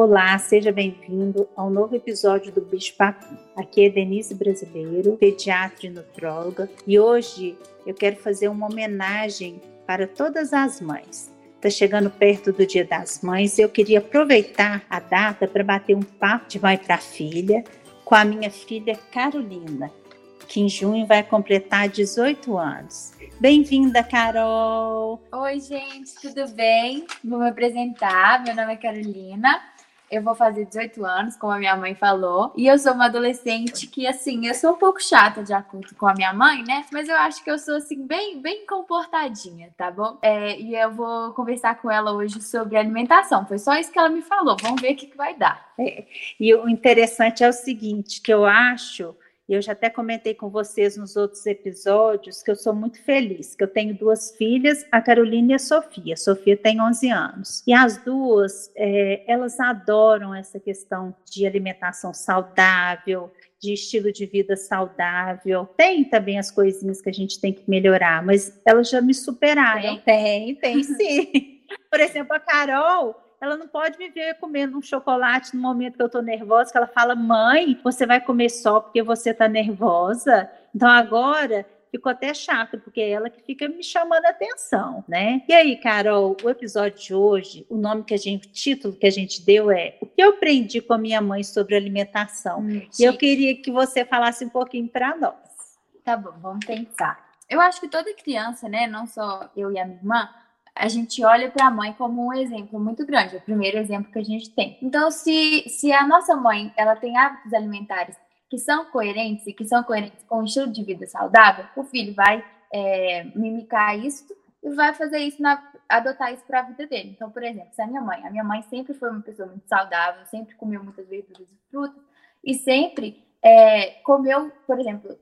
Olá, seja bem-vindo ao novo episódio do Bicho Papi. Aqui é Denise Brasileiro, pediatra e nutróloga, e hoje eu quero fazer uma homenagem para todas as mães. Está chegando perto do Dia das Mães e eu queria aproveitar a data para bater um papo de mãe para filha com a minha filha Carolina, que em junho vai completar 18 anos. Bem-vinda, Carol! Oi, gente, tudo bem? Vou me apresentar. Meu nome é Carolina. Eu vou fazer 18 anos, como a minha mãe falou. E eu sou uma adolescente que, assim, eu sou um pouco chata de acordo com a minha mãe, né? Mas eu acho que eu sou, assim, bem, bem comportadinha, tá bom? É, e eu vou conversar com ela hoje sobre alimentação. Foi só isso que ela me falou. Vamos ver o que, que vai dar. É, e o interessante é o seguinte, que eu acho e eu já até comentei com vocês nos outros episódios que eu sou muito feliz, que eu tenho duas filhas, a Carolina e a Sofia. A Sofia tem 11 anos. E as duas, é, elas adoram essa questão de alimentação saudável, de estilo de vida saudável. Tem também as coisinhas que a gente tem que melhorar, mas elas já me superaram. Tem, tem, tem sim. Por exemplo, a Carol, ela não pode me ver comendo um chocolate no momento que eu tô nervosa, que ela fala, mãe, você vai comer só porque você tá nervosa? Então agora ficou até chato, porque é ela que fica me chamando a atenção, né? E aí, Carol, o episódio de hoje, o nome que a gente, o título que a gente deu é O que eu aprendi com a minha mãe sobre alimentação. Hum, e eu queria que você falasse um pouquinho para nós. Tá bom, vamos pensar. Eu acho que toda criança, né, não só eu e a minha irmã, a gente olha para a mãe como um exemplo muito grande, o primeiro exemplo que a gente tem. Então, se, se a nossa mãe ela tem hábitos alimentares que são coerentes e que são coerentes com o estilo de vida saudável, o filho vai é, mimicar isso e vai fazer isso, na, adotar isso para a vida dele. Então, por exemplo, se a minha mãe, a minha mãe sempre foi uma pessoa muito saudável, sempre comeu muitas verduras e frutas e sempre é, comeu, por exemplo,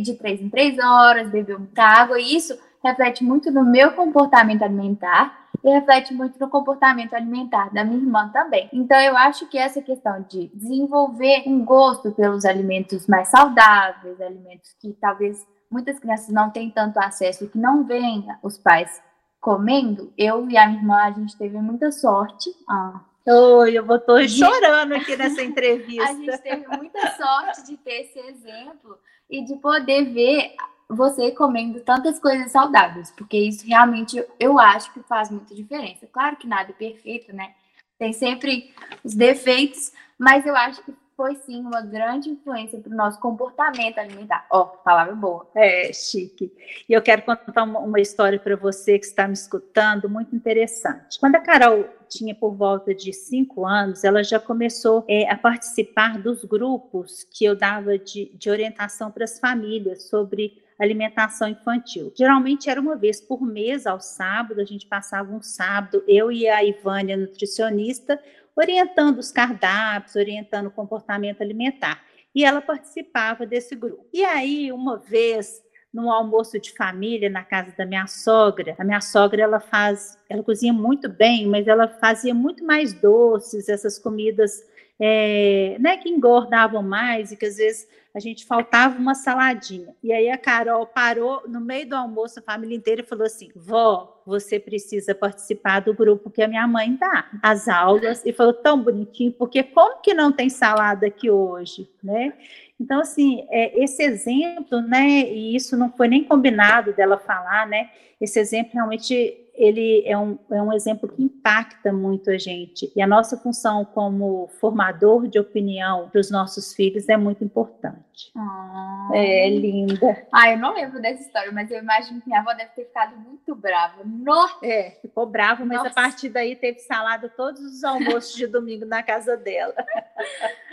de três em três horas, bebeu muita água, e isso reflete muito no meu comportamento alimentar e reflete muito no comportamento alimentar da minha irmã também. Então, eu acho que essa questão de desenvolver um gosto pelos alimentos mais saudáveis, alimentos que talvez muitas crianças não têm tanto acesso, que não veem os pais comendo, eu e a minha irmã, a gente teve muita sorte. Ah, Oi, eu vou tô chorando aqui nessa entrevista. a gente teve muita sorte de ter esse exemplo e de poder ver você comendo tantas coisas saudáveis, porque isso realmente eu acho que faz muita diferença. Claro que nada é perfeito, né? Tem sempre os defeitos, mas eu acho que foi sim uma grande influência para o nosso comportamento alimentar. Ó, oh, palavra boa. É, chique. E eu quero contar uma, história para você que está me escutando, muito interessante. Quando a Carol tinha por volta de cinco anos, ela já começou é, a participar dos grupos que eu dava de, de orientação para as famílias sobre alimentação infantil. Geralmente era uma vez por mês, ao sábado, a gente passava um sábado, eu e a Ivânia, nutricionista, orientando os cardápios, orientando o comportamento alimentar. E ela participava desse grupo. E aí, uma vez, num almoço de família na casa da minha sogra. A minha sogra ela faz, ela cozinha muito bem, mas ela fazia muito mais doces, essas comidas é, né, que engordavam mais e que às vezes a gente faltava uma saladinha. E aí a Carol parou no meio do almoço, a família inteira falou assim: vó, você precisa participar do grupo que a minha mãe dá, as aulas, e falou tão bonitinho, porque como que não tem salada aqui hoje, né? Então, assim, é, esse exemplo, né, e isso não foi nem combinado dela falar, né, esse exemplo realmente ele é um, é um exemplo que impacta muito a gente. E a nossa função como formador de opinião para os nossos filhos é muito importante. Ah. É linda. Ah, eu não lembro dessa história, mas eu imagino que minha avó deve ter ficado muito brava. Nossa! É, ficou brava, mas Nossa. a partir daí teve salada todos os almoços de domingo na casa dela.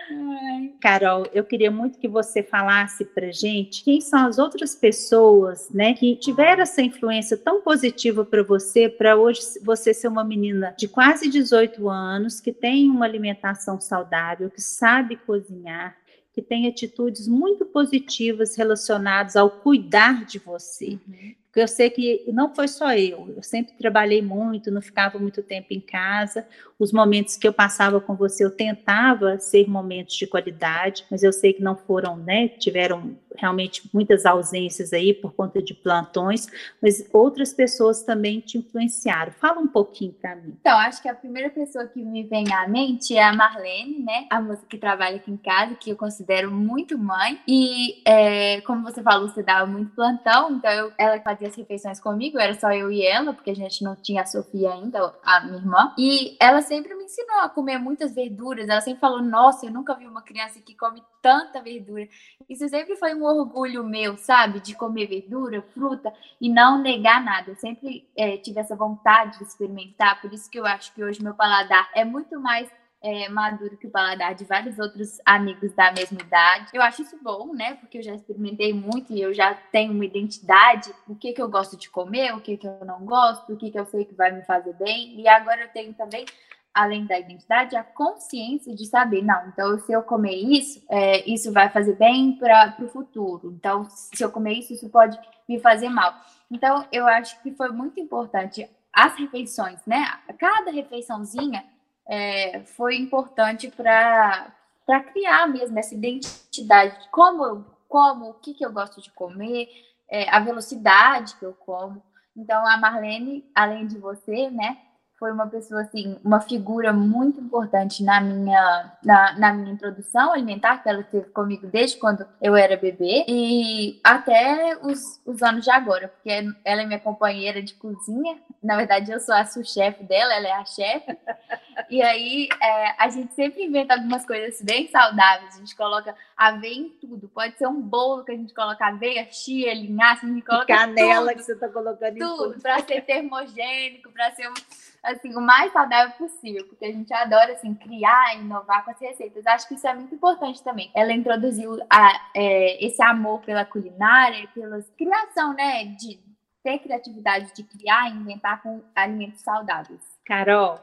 Carol, eu queria muito que você falasse para gente quem são as outras pessoas, né, que tiveram essa influência tão positiva para você, para hoje você ser uma menina de quase 18 anos, que tem uma alimentação saudável, que sabe cozinhar, que tem atitudes muito positivas relacionadas ao cuidar de você. Uhum. Porque eu sei que não foi só eu, eu sempre trabalhei muito, não ficava muito tempo em casa. Os momentos que eu passava com você, eu tentava ser momentos de qualidade, mas eu sei que não foram, né? Tiveram realmente muitas ausências aí por conta de plantões, mas outras pessoas também te influenciaram. Fala um pouquinho para mim. Então, acho que a primeira pessoa que me vem à mente é a Marlene, né? A moça que trabalha aqui em casa, que eu considero muito mãe. E, é, como você falou, você dava muito plantão, então eu, ela fazia as refeições comigo, era só eu e ela, porque a gente não tinha a Sofia ainda, a minha irmã. E ela sempre me ensinou a comer muitas verduras. Ela sempre falou: Nossa, eu nunca vi uma criança que come tanta verdura. Isso sempre foi um orgulho meu, sabe? De comer verdura, fruta e não negar nada. Eu sempre é, tive essa vontade de experimentar, por isso que eu acho que hoje meu paladar é muito mais é, maduro que o paladar de vários outros amigos da mesma idade. Eu acho isso bom, né? Porque eu já experimentei muito e eu já tenho uma identidade, o que, que eu gosto de comer, o que, que eu não gosto, o que, que eu sei que vai me fazer bem. E agora eu tenho também além da identidade, a consciência de saber, não, então se eu comer isso, é, isso vai fazer bem para o futuro. Então, se eu comer isso, isso pode me fazer mal. Então, eu acho que foi muito importante as refeições, né? Cada refeiçãozinha é, foi importante para criar mesmo essa identidade de como eu como, o que, que eu gosto de comer, é, a velocidade que eu como. Então, a Marlene, além de você, né, foi uma pessoa assim, uma figura muito importante na minha na, na minha introdução alimentar, que ela teve comigo desde quando eu era bebê e até os, os anos de agora, porque ela é minha companheira de cozinha. Na verdade, eu sou a sous-chefe dela, ela é a chefe. e aí é, a gente sempre inventa algumas coisas bem saudáveis. A gente coloca aveia em tudo. Pode ser um bolo que a gente coloca aveia, chia, linhaça, a gente coloca canela tudo, que você está colocando tudo, em tudo. para ser termogênico, para ser um assim, o mais saudável possível, porque a gente adora, assim, criar, inovar com as receitas. Acho que isso é muito importante também. Ela introduziu a, é, esse amor pela culinária, pela criação, né, de ter criatividade de criar e inventar com alimentos saudáveis. Carol,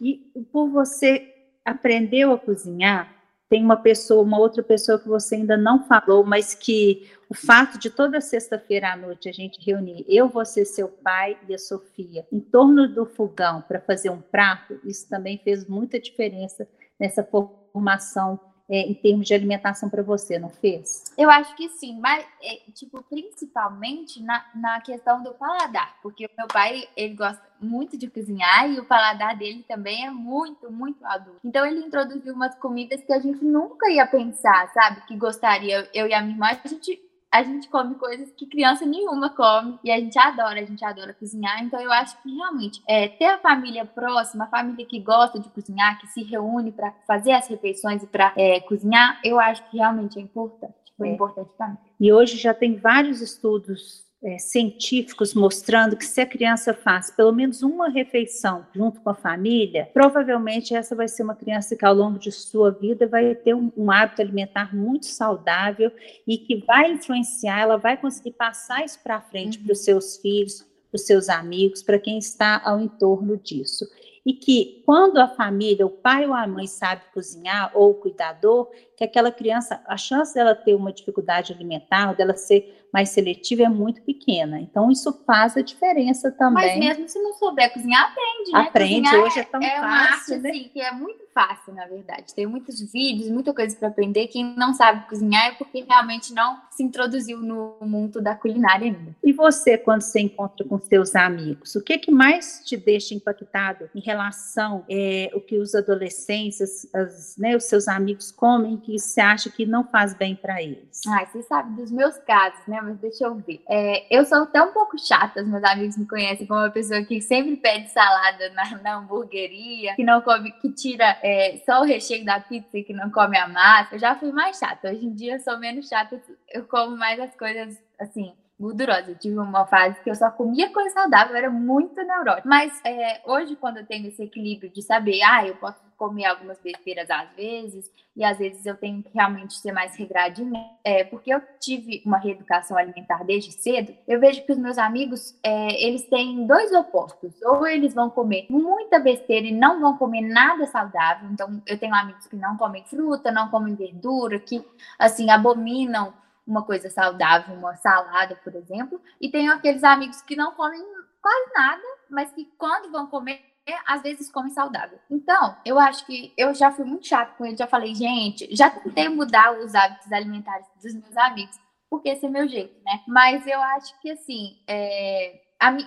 e por você aprendeu a cozinhar, tem uma pessoa, uma outra pessoa que você ainda não falou, mas que o fato de toda sexta-feira à noite a gente reunir eu, você, seu pai e a Sofia em torno do fogão para fazer um prato, isso também fez muita diferença nessa formação é, em termos de alimentação para você, não fez? Eu acho que sim, mas, é, tipo, principalmente na, na questão do paladar, porque o meu pai, ele gosta muito de cozinhar e o paladar dele também é muito, muito adulto. Então, ele introduziu umas comidas que a gente nunca ia pensar, sabe? Que gostaria, eu e a minha irmã, a gente a gente come coisas que criança nenhuma come e a gente adora, a gente adora cozinhar. Então eu acho que realmente é, ter a família próxima, a família que gosta de cozinhar, que se reúne para fazer as refeições e para é, cozinhar, eu acho que realmente é importante. Foi é. importante também. E hoje já tem vários estudos é, científicos mostrando que se a criança faz pelo menos uma refeição junto com a família, provavelmente essa vai ser uma criança que ao longo de sua vida vai ter um, um hábito alimentar muito saudável e que vai influenciar, ela vai conseguir passar isso para frente uhum. para os seus filhos, para os seus amigos, para quem está ao entorno disso e que quando a família, o pai ou a mãe sabe cozinhar ou o cuidador, que aquela criança, a chance dela ter uma dificuldade alimentar, dela ser mais seletiva é muito pequena. Então, isso faz a diferença também. Mas mesmo se não souber cozinhar, aprende, né? Aprende, cozinhar hoje é tão é, fácil, uma arte, né? Assim, que é muito fácil, na verdade. Tem muitos vídeos, muita coisa para aprender. Quem não sabe cozinhar é porque realmente não se introduziu no mundo da culinária ainda. E você, quando você encontra com seus amigos, o que, que mais te deixa impactado em relação é, o que os adolescentes, as, né, os seus amigos comem que você acha que não faz bem para eles? Ai, você sabe dos meus casos, né? Mas deixa eu ver. É, eu sou até um pouco chata, os meus amigos me conhecem como uma pessoa que sempre pede salada na, na hamburgueria, que não come, que tira é, só o recheio da pizza e que não come a massa. Eu já fui mais chata. Hoje em dia eu sou menos chata, eu como mais as coisas assim gordurosa. Eu tive uma fase que eu só comia coisa saudável, era muito neurótica. Mas é, hoje, quando eu tenho esse equilíbrio de saber, ah, eu posso comer algumas besteiras às vezes, e às vezes eu tenho que realmente ser mais regradinha, é, porque eu tive uma reeducação alimentar desde cedo, eu vejo que os meus amigos, é, eles têm dois opostos. Ou eles vão comer muita besteira e não vão comer nada saudável. Então, eu tenho amigos que não comem fruta, não comem verdura, que, assim, abominam uma coisa saudável, uma salada, por exemplo, e tenho aqueles amigos que não comem quase nada, mas que quando vão comer, às vezes comem saudável. Então, eu acho que eu já fui muito chato com ele, já falei, gente, já tentei mudar os hábitos alimentares dos meus amigos, porque esse é meu jeito, né? Mas eu acho que, assim, é,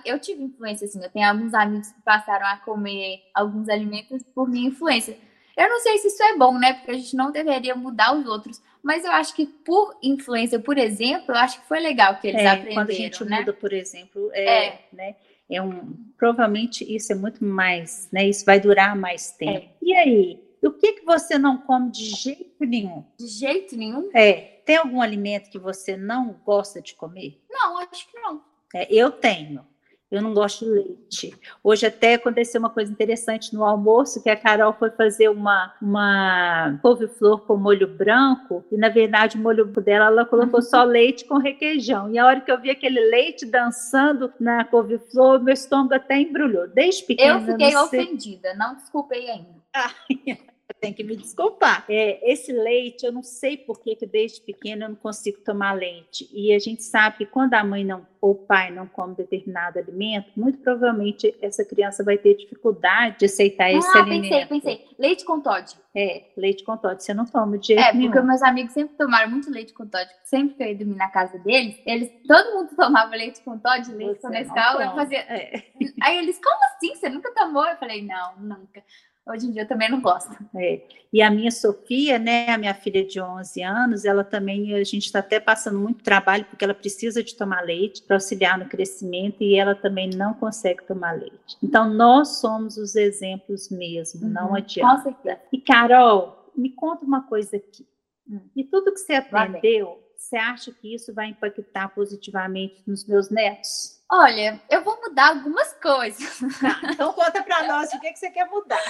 eu tive influência, assim, eu tenho alguns amigos que passaram a comer alguns alimentos por minha influência. Eu não sei se isso é bom, né? Porque a gente não deveria mudar os outros. Mas eu acho que por influência, por exemplo, eu acho que foi legal que eles é, aprenderam. Quando a gente né? muda, por exemplo, é, é. Né, é um, provavelmente isso é muito mais, né? Isso vai durar mais tempo. É. E aí, o que, que você não come de jeito nenhum? De jeito nenhum? É. Tem algum alimento que você não gosta de comer? Não, acho que não. É, eu tenho. Eu não gosto de leite. Hoje até aconteceu uma coisa interessante no almoço, que a Carol foi fazer uma, uma couve-flor com molho branco, e na verdade o molho dela, ela colocou só uhum. leite com requeijão. E a hora que eu vi aquele leite dançando na couve-flor, meu estômago até embrulhou. Desde pequena. Eu fiquei não ofendida, não desculpei ainda. tem que me desculpar. É, esse leite, eu não sei por que, desde pequena eu não consigo tomar leite. E a gente sabe que quando a mãe não, ou o pai não come determinado alimento, muito provavelmente essa criança vai ter dificuldade de aceitar ah, esse alimento. Ah, pensei, pensei. Leite com Todd. É, leite com Todd. Você não toma de jeito É, nenhum. porque meus amigos sempre tomaram muito leite com Todd. Sempre que eu ia dormir na casa deles, eles, todo mundo tomava leite com Todd, leite Você com Nescau. Eu fazia... É. Aí eles, como assim? Você nunca tomou? Eu falei, não, nunca. Hoje em dia eu também não gosto. É. E a minha Sofia, né, a minha filha de 11 anos, ela também, a gente está até passando muito trabalho, porque ela precisa de tomar leite para auxiliar no crescimento e ela também não consegue tomar leite. Então, nós somos os exemplos mesmo, uhum, não adianta. Com certeza. E, Carol, me conta uma coisa aqui. Hum. E tudo que você aprendeu, você acha que isso vai impactar positivamente nos meus netos? Olha, eu vou mudar algumas coisas. Tá, então conta para nós o que, que você quer mudar.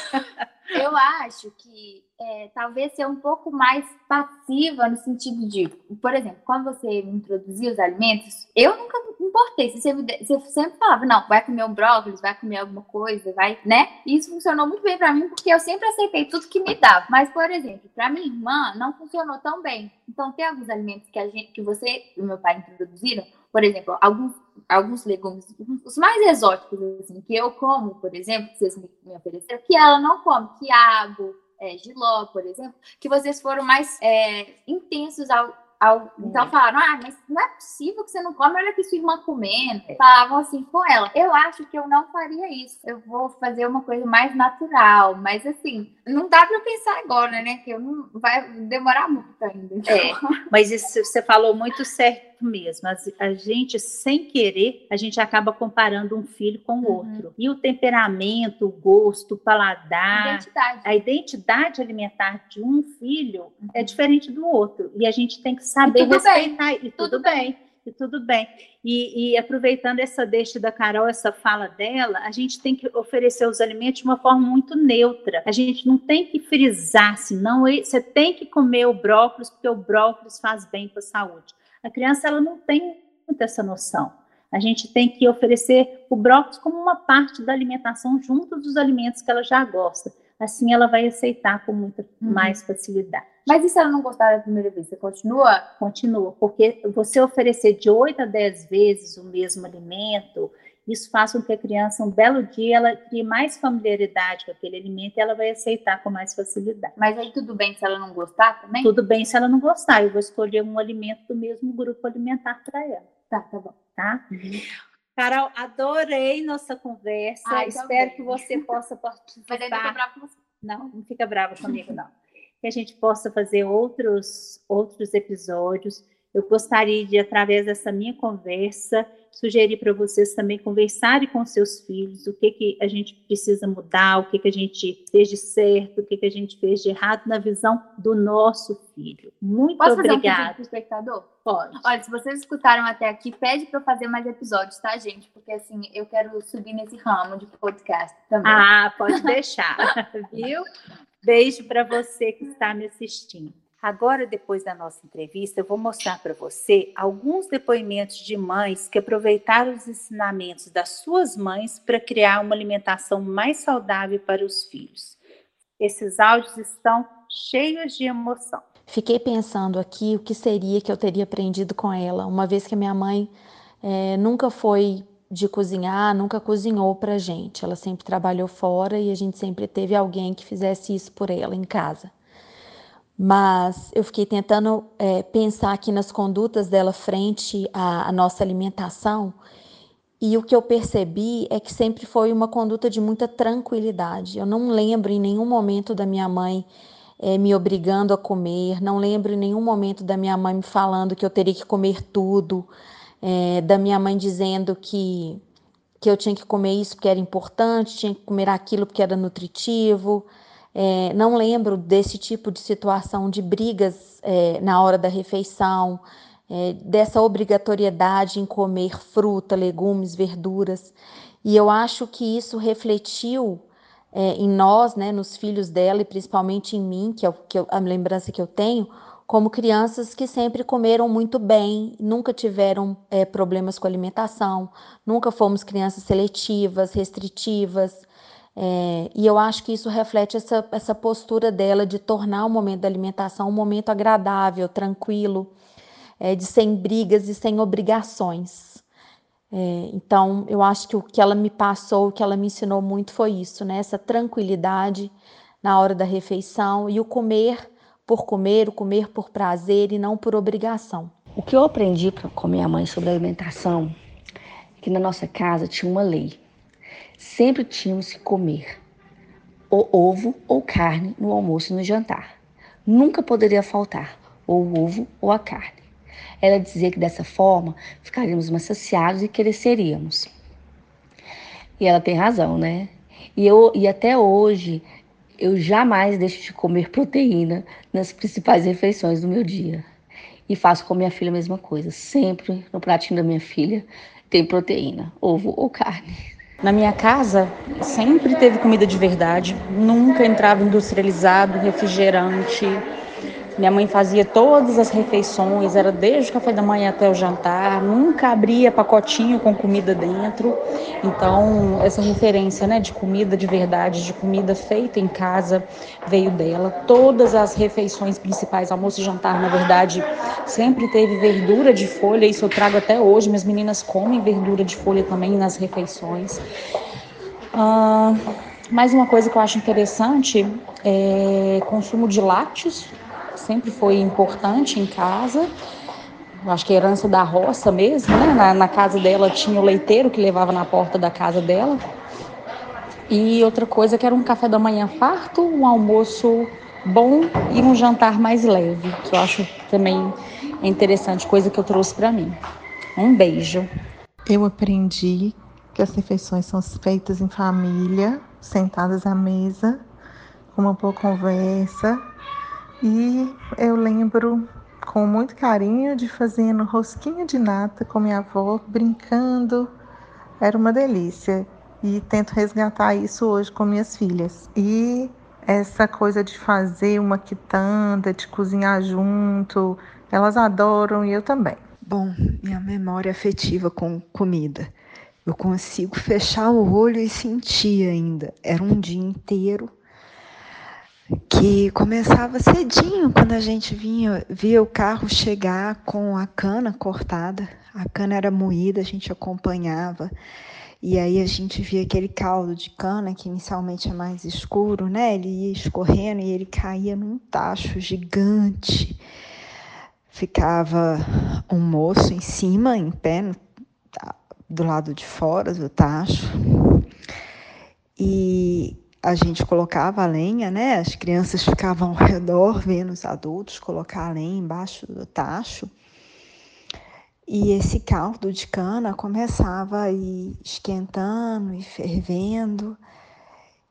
Eu acho que é, talvez ser um pouco mais passiva no sentido de, por exemplo, quando você introduzia os alimentos, eu nunca me importei. Você, você sempre falava, não, vai comer um brócolis, vai comer alguma coisa, vai, né? E isso funcionou muito bem para mim porque eu sempre aceitei tudo que me dava. Mas, por exemplo, para minha irmã não funcionou tão bem. Então, tem alguns alimentos que a gente, que você e meu pai introduziram, por exemplo, alguns alguns legumes, os mais exóticos, assim, que eu como, por exemplo, que vocês me, ofereceram, que ela não come, quiabo, é, giló, por exemplo, que vocês foram mais é, intensos ao, ao, então é. falaram, ah, mas não é possível que você não come, olha que sua irmã comendo. É. Falavam assim com ela. Eu acho que eu não faria isso. Eu vou fazer uma coisa mais natural, mas assim, não dá para pensar agora, né? Que eu não vai demorar muito ainda. É, mas isso você falou muito certo mesmo. A, a, gente, sem querer, a gente acaba comparando um filho com o uhum. outro. E o temperamento, o gosto, o paladar, identidade. a identidade alimentar de um filho uhum. é diferente do outro. E a gente tem que saber e respeitar. Bem. E tudo, tudo bem. bem e tudo bem. E, e, aproveitando essa deixa da Carol, essa fala dela, a gente tem que oferecer os alimentos de uma forma muito neutra. A gente não tem que frisar, senão você tem que comer o brócolis, porque o brócolis faz bem para a saúde. A criança ela não tem muito essa noção. A gente tem que oferecer o brócolis como uma parte da alimentação junto dos alimentos que ela já gosta. Assim ela vai aceitar com muita uhum. mais facilidade. Mas e se ela não gostar da primeira vez? Você continua? Continua, porque você oferecer de 8 a 10 vezes o mesmo alimento, isso faz com que a criança, um belo dia, ela crie mais familiaridade com aquele alimento e ela vai aceitar com mais facilidade. Mas aí tudo bem se ela não gostar também? Tudo bem se ela não gostar. Eu vou escolher um alimento do mesmo grupo alimentar para ela. Tá, tá bom. Tá? Uhum. Carol, adorei nossa conversa. Ai, Espero que você possa participar. Mas ainda tô brava com você. Não, não fica brava comigo, não. que a gente possa fazer outros, outros episódios. Eu gostaria de, através dessa minha conversa, sugerir para vocês também conversarem com seus filhos o que, que a gente precisa mudar, o que, que a gente fez de certo, o que, que a gente fez de errado na visão do nosso filho. Muito Posso obrigada. Fazer um espectador? Pode. Olha, se vocês escutaram até aqui, pede para eu fazer mais episódios, tá, gente? Porque assim, eu quero subir nesse ramo de podcast também. Ah, pode deixar, viu? Beijo para você que está me assistindo. Agora, depois da nossa entrevista, eu vou mostrar para você alguns depoimentos de mães que aproveitaram os ensinamentos das suas mães para criar uma alimentação mais saudável para os filhos. Esses áudios estão cheios de emoção. Fiquei pensando aqui o que seria que eu teria aprendido com ela, uma vez que minha mãe é, nunca foi de cozinhar, nunca cozinhou para gente. Ela sempre trabalhou fora e a gente sempre teve alguém que fizesse isso por ela em casa. Mas eu fiquei tentando é, pensar aqui nas condutas dela frente à, à nossa alimentação e o que eu percebi é que sempre foi uma conduta de muita tranquilidade. Eu não lembro em nenhum momento da minha mãe é, me obrigando a comer, não lembro em nenhum momento da minha mãe me falando que eu teria que comer tudo, é, da minha mãe dizendo que, que eu tinha que comer isso porque era importante, tinha que comer aquilo porque era nutritivo. É, não lembro desse tipo de situação de brigas é, na hora da refeição, é, dessa obrigatoriedade em comer fruta, legumes, verduras. E eu acho que isso refletiu é, em nós, né, nos filhos dela e principalmente em mim, que é, que a lembrança que eu tenho, como crianças que sempre comeram muito bem, nunca tiveram é, problemas com alimentação, nunca fomos crianças seletivas, restritivas. É, e eu acho que isso reflete essa, essa postura dela de tornar o momento da alimentação um momento agradável, tranquilo, é, de sem brigas e sem obrigações. É, então, eu acho que o que ela me passou, o que ela me ensinou muito foi isso, né? Essa tranquilidade na hora da refeição e o comer por comer, o comer por prazer e não por obrigação. O que eu aprendi com minha mãe sobre alimentação é que na nossa casa tinha uma lei. Sempre tínhamos que comer ou ovo ou carne no almoço e no jantar. Nunca poderia faltar ou o ovo ou a carne. Ela dizia que dessa forma ficaríamos mais saciados e cresceríamos. E ela tem razão, né? E, eu, e até hoje eu jamais deixo de comer proteína nas principais refeições do meu dia. E faço com minha filha a mesma coisa. Sempre no pratinho da minha filha tem proteína, ovo ou carne. Na minha casa sempre teve comida de verdade, nunca entrava industrializado, refrigerante, minha mãe fazia todas as refeições, era desde o café da manhã até o jantar, nunca abria pacotinho com comida dentro. Então, essa referência né, de comida de verdade, de comida feita em casa, veio dela. Todas as refeições principais, almoço e jantar, na verdade, sempre teve verdura de folha, isso eu trago até hoje. Minhas meninas comem verdura de folha também nas refeições. Ah, mais uma coisa que eu acho interessante é consumo de lácteos sempre foi importante em casa. Acho que herança da roça mesmo, né? Na, na casa dela tinha o leiteiro que levava na porta da casa dela. E outra coisa que era um café da manhã farto, um almoço bom e um jantar mais leve, que eu acho também interessante, coisa que eu trouxe para mim. Um beijo. Eu aprendi que as refeições são feitas em família, sentadas à mesa, com uma boa conversa, e eu lembro com muito carinho de fazendo rosquinha de nata com minha avó, brincando. Era uma delícia. E tento resgatar isso hoje com minhas filhas. E essa coisa de fazer uma quitanda, de cozinhar junto, elas adoram e eu também. Bom, minha memória afetiva com comida. Eu consigo fechar o olho e sentir ainda. Era um dia inteiro que começava cedinho quando a gente vinha, via o carro chegar com a cana cortada. A cana era moída, a gente acompanhava. E aí a gente via aquele caldo de cana que inicialmente é mais escuro, né? Ele ia escorrendo e ele caía num tacho gigante. Ficava um moço em cima, em pé, do lado de fora do tacho. E a gente colocava a lenha, né? As crianças ficavam ao redor vendo os adultos colocar a lenha embaixo do tacho. E esse caldo de cana começava a ir esquentando e fervendo.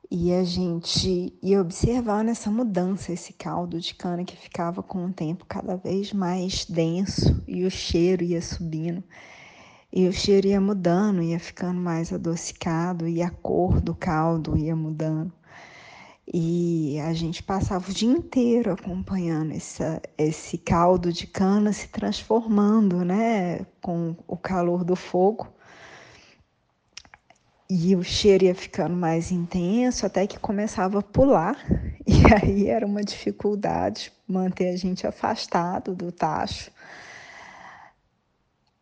E a gente ia observando essa mudança, esse caldo de cana que ficava com o tempo cada vez mais denso e o cheiro ia subindo. E o cheiro ia mudando, ia ficando mais adocicado, e a cor do caldo ia mudando. E a gente passava o dia inteiro acompanhando essa, esse caldo de cana se transformando, né, com o calor do fogo. E o cheiro ia ficando mais intenso até que começava a pular. E aí era uma dificuldade manter a gente afastado do tacho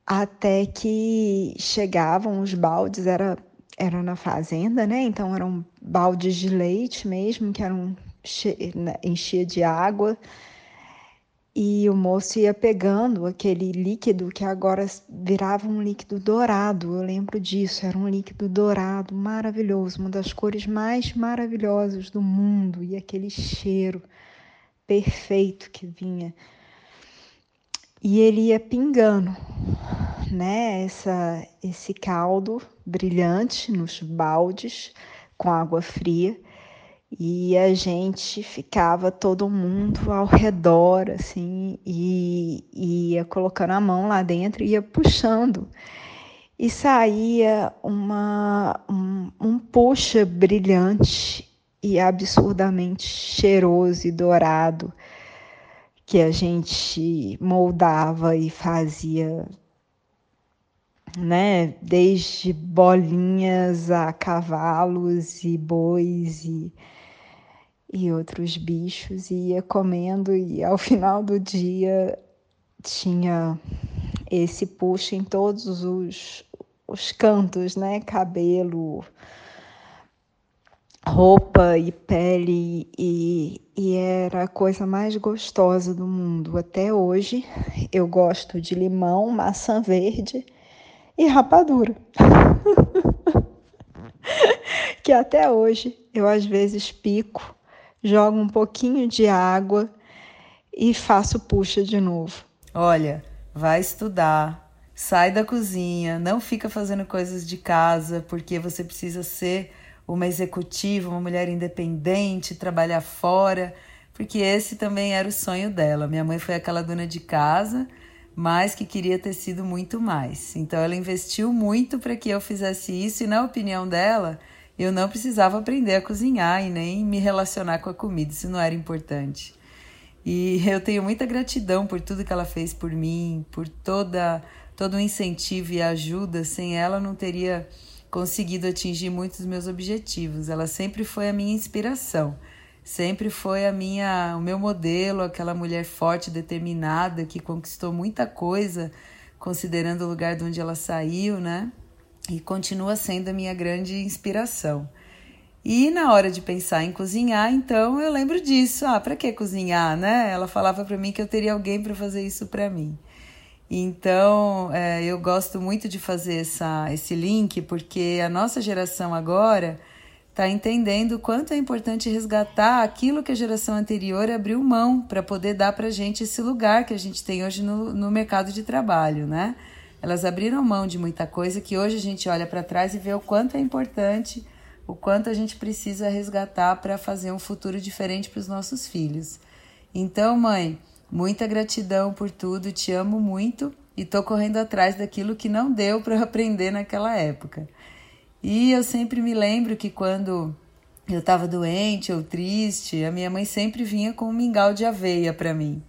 até que chegavam os baldes, era, era na fazenda, né? Então eram baldes de leite mesmo, que eram né, enchia de água e o moço ia pegando aquele líquido que agora virava um líquido dourado. Eu lembro disso, era um líquido dourado maravilhoso, uma das cores mais maravilhosas do mundo e aquele cheiro perfeito que vinha. E ele ia pingando, né, essa esse caldo brilhante nos baldes com água fria e a gente ficava todo mundo ao redor, assim, e, e ia colocando a mão lá dentro e ia puxando. E saía uma, um, um puxa brilhante e absurdamente cheiroso e dourado que a gente moldava e fazia, né, desde bolinhas a cavalos e bois e e outros bichos e ia comendo e ao final do dia tinha esse puxo em todos os, os cantos, né? Cabelo, roupa e pele e, e era a coisa mais gostosa do mundo. Até hoje eu gosto de limão, maçã verde e rapadura. que até hoje eu às vezes pico jogo um pouquinho de água e faço puxa de novo. Olha, vai estudar, sai da cozinha, não fica fazendo coisas de casa, porque você precisa ser uma executiva, uma mulher independente, trabalhar fora, porque esse também era o sonho dela. Minha mãe foi aquela dona de casa, mas que queria ter sido muito mais. Então ela investiu muito para que eu fizesse isso e na opinião dela, eu não precisava aprender a cozinhar e nem me relacionar com a comida, isso não era importante. E eu tenho muita gratidão por tudo que ela fez por mim, por toda todo o incentivo e ajuda. Sem ela, não teria conseguido atingir muitos dos meus objetivos. Ela sempre foi a minha inspiração, sempre foi a minha, o meu modelo, aquela mulher forte, determinada que conquistou muita coisa, considerando o lugar de onde ela saiu, né? e continua sendo a minha grande inspiração. E na hora de pensar em cozinhar, então eu lembro disso. Ah, para que cozinhar, né? Ela falava para mim que eu teria alguém para fazer isso para mim. Então é, eu gosto muito de fazer essa, esse link porque a nossa geração agora está entendendo quanto é importante resgatar aquilo que a geração anterior abriu mão para poder dar para gente esse lugar que a gente tem hoje no, no mercado de trabalho, né? Elas abriram mão de muita coisa que hoje a gente olha para trás e vê o quanto é importante, o quanto a gente precisa resgatar para fazer um futuro diferente para os nossos filhos. Então, mãe, muita gratidão por tudo, te amo muito e tô correndo atrás daquilo que não deu para aprender naquela época. E eu sempre me lembro que quando eu estava doente ou triste, a minha mãe sempre vinha com um mingau de aveia para mim.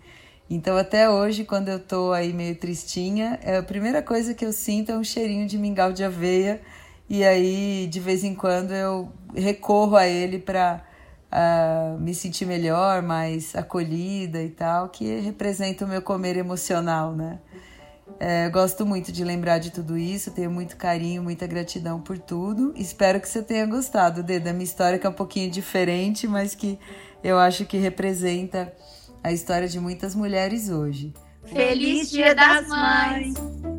Então, até hoje, quando eu tô aí meio tristinha, é a primeira coisa que eu sinto é um cheirinho de mingau de aveia. E aí, de vez em quando, eu recorro a ele para uh, me sentir melhor, mais acolhida e tal, que representa o meu comer emocional, né? É, gosto muito de lembrar de tudo isso, tenho muito carinho, muita gratidão por tudo. Espero que você tenha gostado, Dê, da minha história, que é um pouquinho diferente, mas que eu acho que representa a história de muitas mulheres hoje. Feliz Dia das Mães!